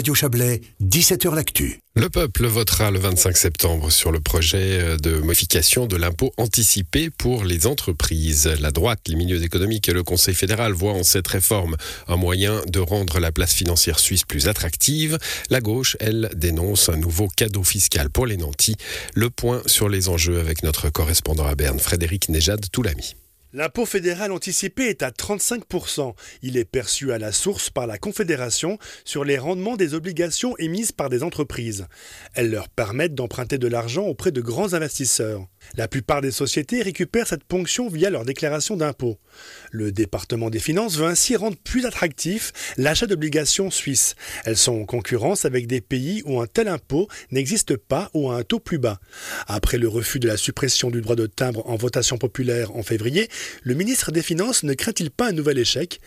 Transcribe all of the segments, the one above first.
Radio Chablais, 17h L'Actu. Le peuple votera le 25 septembre sur le projet de modification de l'impôt anticipé pour les entreprises. La droite, les milieux économiques et le Conseil fédéral voient en cette réforme un moyen de rendre la place financière suisse plus attractive. La gauche, elle, dénonce un nouveau cadeau fiscal pour les nantis. Le point sur les enjeux avec notre correspondant à Berne, Frédéric Nejad Toulami. L'impôt fédéral anticipé est à 35%. Il est perçu à la source par la Confédération sur les rendements des obligations émises par des entreprises. Elles leur permettent d'emprunter de l'argent auprès de grands investisseurs. La plupart des sociétés récupèrent cette ponction via leur déclaration d'impôt. Le département des finances veut ainsi rendre plus attractif l'achat d'obligations suisses. Elles sont en concurrence avec des pays où un tel impôt n'existe pas ou à un taux plus bas. Après le refus de la suppression du droit de timbre en votation populaire en février, le ministre des Finances ne craint-il pas un nouvel échec?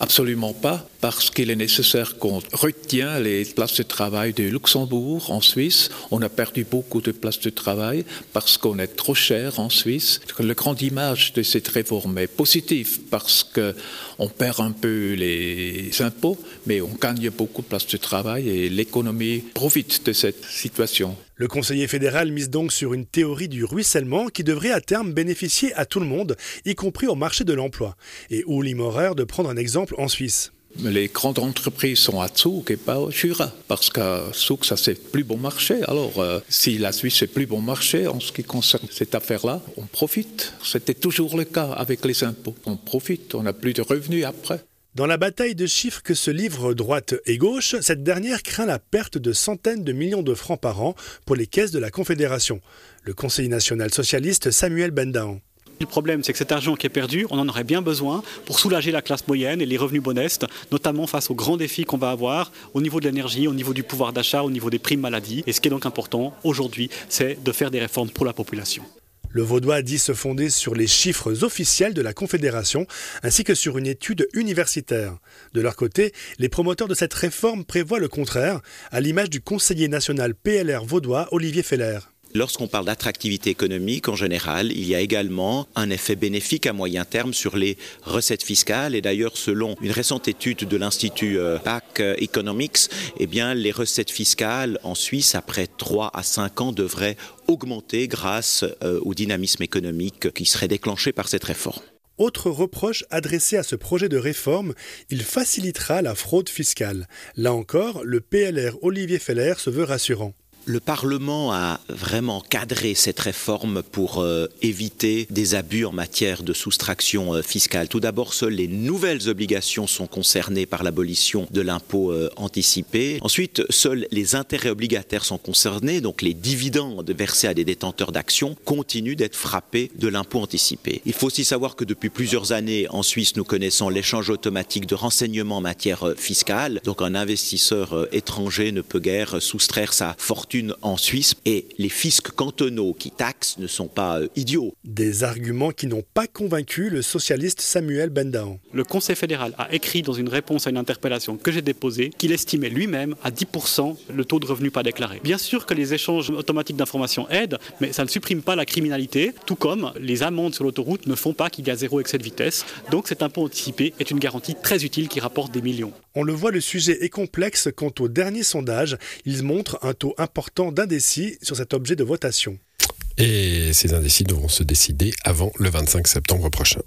Absolument pas, parce qu'il est nécessaire qu'on retient les places de travail de Luxembourg en Suisse. On a perdu beaucoup de places de travail parce qu'on est trop cher en Suisse. Le grand image de cette réforme est positive parce qu'on perd un peu les impôts, mais on gagne beaucoup de places de travail et l'économie profite de cette situation. Le conseiller fédéral mise donc sur une théorie du ruissellement qui devrait à terme bénéficier à tout le monde, y compris au marché de l'emploi. Et Uli Maurer de prendre un exemple en Suisse les grandes entreprises sont à Zug et pas au Jura, parce qu'à Zug, ça c'est plus bon marché. Alors, euh, si la Suisse est plus bon marché en ce qui concerne cette affaire-là, on profite. C'était toujours le cas avec les impôts. On profite, on n'a plus de revenus après. Dans la bataille de chiffres que se livrent droite et gauche, cette dernière craint la perte de centaines de millions de francs par an pour les caisses de la Confédération. Le conseiller national socialiste Samuel Bendahan. Le problème, c'est que cet argent qui est perdu, on en aurait bien besoin pour soulager la classe moyenne et les revenus modestes, notamment face aux grands défis qu'on va avoir au niveau de l'énergie, au niveau du pouvoir d'achat, au niveau des primes maladie. Et ce qui est donc important aujourd'hui, c'est de faire des réformes pour la population. Le Vaudois dit se fonder sur les chiffres officiels de la Confédération ainsi que sur une étude universitaire. De leur côté, les promoteurs de cette réforme prévoient le contraire, à l'image du conseiller national PLR vaudois Olivier Feller. Lorsqu'on parle d'attractivité économique, en général, il y a également un effet bénéfique à moyen terme sur les recettes fiscales. Et d'ailleurs, selon une récente étude de l'Institut euh, PAC Economics, eh bien, les recettes fiscales en Suisse, après 3 à 5 ans, devraient augmenter grâce euh, au dynamisme économique qui serait déclenché par cette réforme. Autre reproche adressé à ce projet de réforme, il facilitera la fraude fiscale. Là encore, le PLR Olivier Feller se veut rassurant le Parlement a vraiment cadré cette réforme pour euh, éviter des abus en matière de soustraction euh, fiscale. Tout d'abord, seules les nouvelles obligations sont concernées par l'abolition de l'impôt euh, anticipé. Ensuite, seuls les intérêts obligataires sont concernés, donc les dividendes versés à des détenteurs d'actions continuent d'être frappés de l'impôt anticipé. Il faut aussi savoir que depuis plusieurs années, en Suisse, nous connaissons l'échange automatique de renseignements en matière fiscale. Donc un investisseur étranger ne peut guère soustraire sa fortune en Suisse et les fiscs cantonaux qui taxent ne sont pas euh, idiots. Des arguments qui n'ont pas convaincu le socialiste Samuel Bendahan. Le Conseil fédéral a écrit dans une réponse à une interpellation que j'ai déposée qu'il estimait lui-même à 10% le taux de revenu pas déclaré. Bien sûr que les échanges automatiques d'informations aident, mais ça ne supprime pas la criminalité, tout comme les amendes sur l'autoroute ne font pas qu'il y a zéro excès de vitesse. Donc cet impôt anticipé est une garantie très utile qui rapporte des millions. On le voit, le sujet est complexe quant au dernier sondage. Il montre un taux important d'indécis sur cet objet de votation. Et ces indécis devront se décider avant le 25 septembre prochain.